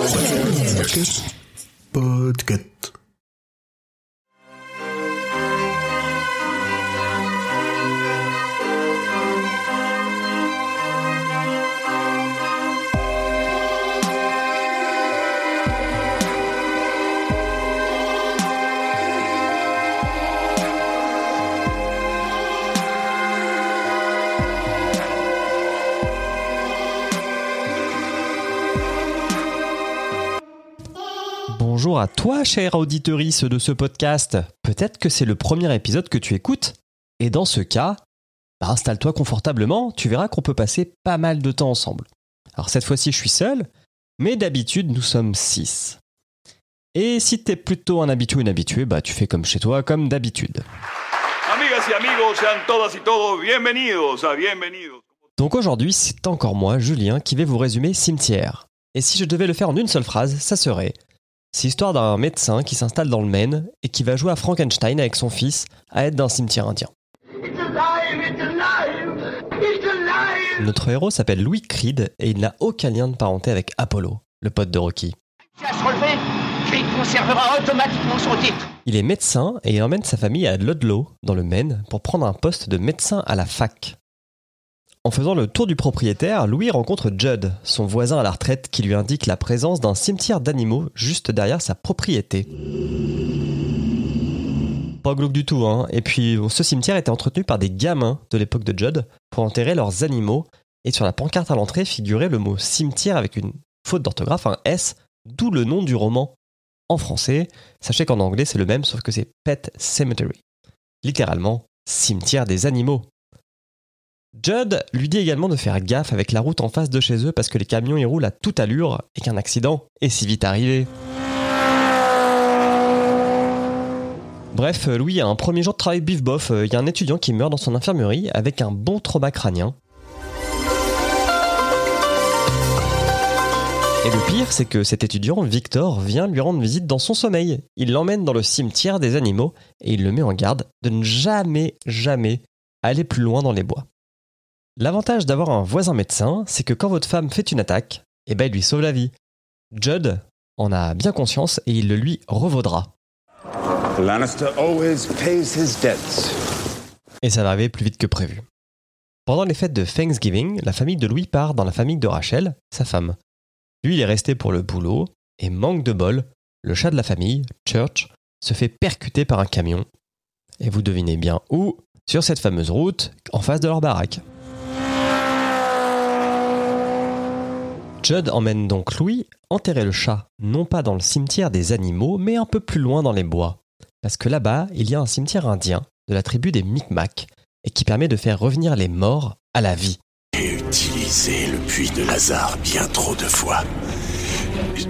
Podcast. Bonjour à toi, cher auditorice de ce podcast. Peut-être que c'est le premier épisode que tu écoutes. Et dans ce cas, bah, installe-toi confortablement, tu verras qu'on peut passer pas mal de temps ensemble. Alors cette fois-ci, je suis seul, mais d'habitude, nous sommes six. Et si t'es plutôt un habitué ou une habituée, bah tu fais comme chez toi, comme d'habitude. Donc aujourd'hui, c'est encore moi, Julien, qui vais vous résumer Cimetière. Et si je devais le faire en une seule phrase, ça serait C'est l'histoire d'un médecin qui s'installe dans le Maine et qui va jouer à Frankenstein avec son fils à être d'un cimetière indien. Notre héros s'appelle Louis Creed et il n'a aucun lien de parenté avec Apollo, le pote de Rocky. à se relever, Creed conservera automatiquement son titre. Il est médecin et il emmène sa famille à Ludlow, dans le Maine, pour prendre un poste de médecin à la fac. En faisant le tour du propriétaire, Louis rencontre Judd, son voisin à la retraite, qui lui indique la présence d'un cimetière d'animaux juste derrière sa propriété. Pas glauque du tout, hein. Et puis, ce cimetière était entretenu par des gamins de l'époque de Judd pour enterrer leurs animaux. Et sur la pancarte à l'entrée figurait le mot cimetière avec une faute d'orthographe, un S, d'où le nom du roman. En français, sachez qu'en anglais c'est le même sauf que c'est Pet Cemetery. Littéralement, cimetière des animaux. Judd lui dit également de faire gaffe avec la route en face de chez eux parce que les camions y roulent à toute allure et qu'un accident est si vite arrivé. Bref, Louis a un premier jour de travail bif bof, il y a un étudiant qui meurt dans son infirmerie avec un bon trauma crânien. Et le pire, c'est que cet étudiant, Victor, vient lui rendre visite dans son sommeil. Il l'emmène dans le cimetière des animaux et il le met en garde de ne jamais, jamais aller plus loin dans les bois. L'avantage d'avoir un voisin médecin, c'est que quand votre femme fait une attaque, eh ben il lui sauve la vie. Judd en a bien conscience et il le lui revaudra. Lannister always pays his debts. Et ça va arriver plus vite que prévu. Pendant les fêtes de Thanksgiving, la famille de Louis part dans la famille de Rachel, sa femme. Lui, il est resté pour le boulot, et manque de bol, le chat de la famille, Church, se fait percuter par un camion. Et vous devinez bien où? Sur cette fameuse route, en face de leur baraque. Judd emmène donc Louis enterrer le chat, non pas dans le cimetière des animaux, mais un peu plus loin dans les bois. Parce que là-bas, il y a un cimetière indien de la tribu des Micmacs, et qui permet de faire revenir les morts à la vie. J'ai utilisé le puits de Lazare bien trop de fois.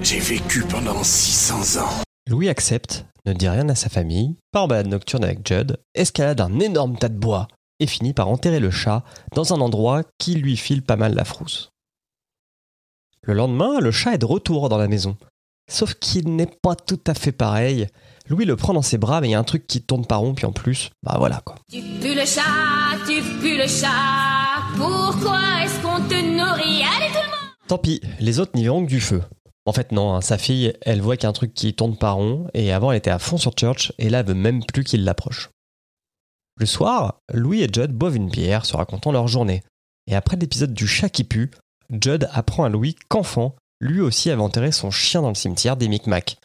J'ai vécu pendant 600 ans. Louis accepte, ne dit rien à sa famille, part en balade nocturne avec Judd, escalade un énorme tas de bois et finit par enterrer le chat dans un endroit qui lui file pas mal la frousse. Le lendemain, le chat est de retour dans la maison. Sauf qu'il n'est pas tout à fait pareil. Louis le prend dans ses bras, mais il y a un truc qui tourne pas rond, puis en plus, bah voilà quoi. Tu pues le chat, tu pues le chat. Pourquoi est-ce qu'on te nourrit? Allez tout le monde Tant pis, les autres n'y verront que du feu. En fait, non, hein, sa fille, elle voit qu'il y a un truc qui tourne pas rond, et avant elle était à fond sur Church, et là elle veut même plus qu'il l'approche. Le soir, Louis et Judd boivent une bière, se racontant leur journée. Et après l'épisode du chat qui pue, Judd apprend à Louis qu'enfant, lui aussi avait enterré son chien dans le cimetière des Micmacs.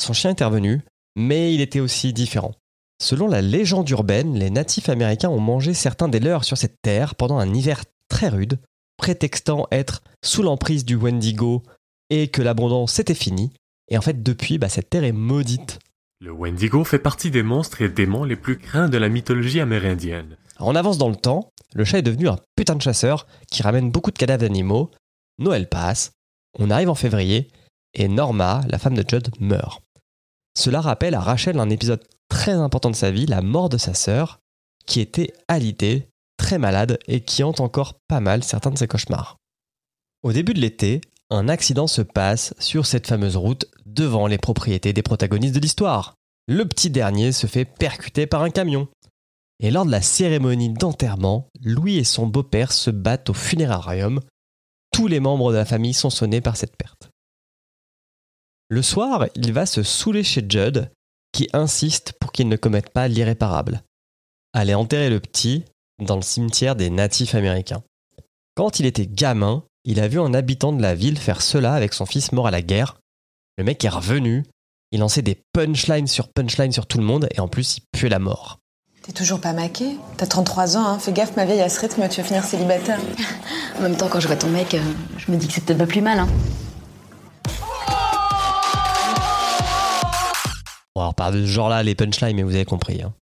Son chien est revenu, mais il était aussi différent. Selon la légende urbaine, les natifs américains ont mangé certains des leurs sur cette terre pendant un hiver très rude, prétextant être sous l'emprise du Wendigo et que l'abondance était finie. Et en fait, depuis, bah, cette terre est maudite. Le Wendigo fait partie des monstres et démons les plus craints de la mythologie amérindienne. On avance dans le temps, le chat est devenu un putain de chasseur qui ramène beaucoup de cadavres d'animaux. Noël passe, on arrive en février, et Norma, la femme de Judd, meurt. Cela rappelle à Rachel un épisode très important de sa vie, la mort de sa sœur, qui était alitée, très malade et qui hante encore pas mal certains de ses cauchemars. Au début de l'été, un accident se passe sur cette fameuse route devant les propriétés des protagonistes de l'histoire. Le petit dernier se fait percuter par un camion. Et lors de la cérémonie d'enterrement, Louis et son beau-père se battent au funérarium. Tous les membres de la famille sont sonnés par cette perte. Le soir, il va se saouler chez Judd, qui insiste pour qu'il ne commette pas l'irréparable. Aller enterrer le petit dans le cimetière des natifs américains. Quand il était gamin, il a vu un habitant de la ville faire cela avec son fils mort à la guerre. Le mec est revenu, il lançait des punchlines sur punchlines sur tout le monde et en plus il puait la mort. T'es toujours pas maquée T'as 33 ans, hein Fais gaffe, ma vieille, à ce rythme, tu vas finir célibataire. En même temps, quand je vois ton mec, euh, je me dis que c'est peut-être pas plus mal. Hein. Bon, alors pas de ce genre-là, les punchlines, mais vous avez compris. hein.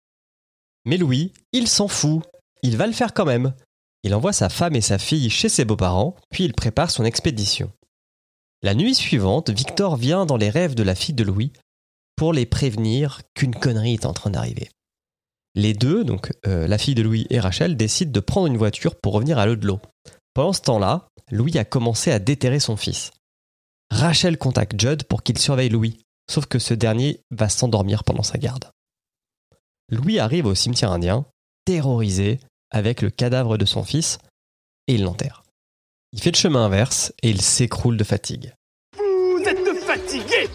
Mais Louis, il s'en fout. Il va le faire quand même. Il envoie sa femme et sa fille chez ses beaux-parents, puis il prépare son expédition. La nuit suivante, Victor vient dans les rêves de la fille de Louis pour les prévenir qu'une connerie est en train d'arriver. Les deux, donc euh, la fille de Louis et Rachel, décident de prendre une voiture pour revenir à l'eau. Pendant ce temps-là, Louis a commencé à déterrer son fils. Rachel contacte Judd pour qu'il surveille Louis, sauf que ce dernier va s'endormir pendant sa garde. Louis arrive au cimetière indien, terrorisé, avec le cadavre de son fils, et il l'enterre. Il fait le chemin inverse et il s'écroule de fatigue. Vous êtes fatigué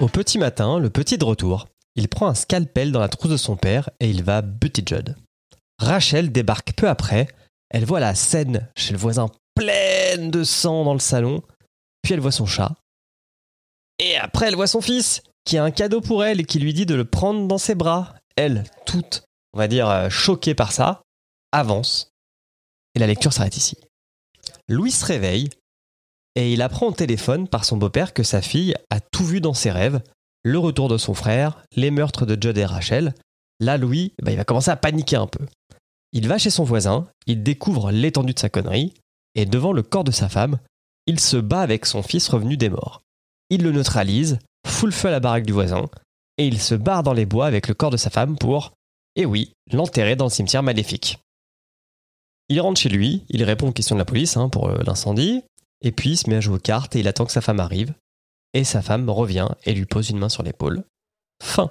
Au petit matin, le petit de retour, il prend un scalpel dans la trousse de son père et il va buter Judd. Rachel débarque peu après, elle voit la scène chez le voisin pleine de sang dans le salon, puis elle voit son chat. Et après, elle voit son fils, qui a un cadeau pour elle et qui lui dit de le prendre dans ses bras. Elle, toute, on va dire, euh, choquée par ça, avance. Et la lecture s'arrête ici. Louis se réveille et il apprend au téléphone par son beau-père que sa fille a tout vu dans ses rêves, le retour de son frère, les meurtres de Judd et Rachel. Là, Louis, bah, il va commencer à paniquer un peu. Il va chez son voisin, il découvre l'étendue de sa connerie, et devant le corps de sa femme, il se bat avec son fils revenu des morts. Il le neutralise, fout le feu à la baraque du voisin, et il se barre dans les bois avec le corps de sa femme pour, eh oui, l'enterrer dans le cimetière maléfique. Il rentre chez lui, il répond aux questions de la police hein, pour euh, l'incendie, et puis il se met à jouer aux cartes et il attend que sa femme arrive. Et sa femme revient et lui pose une main sur l'épaule. Fin.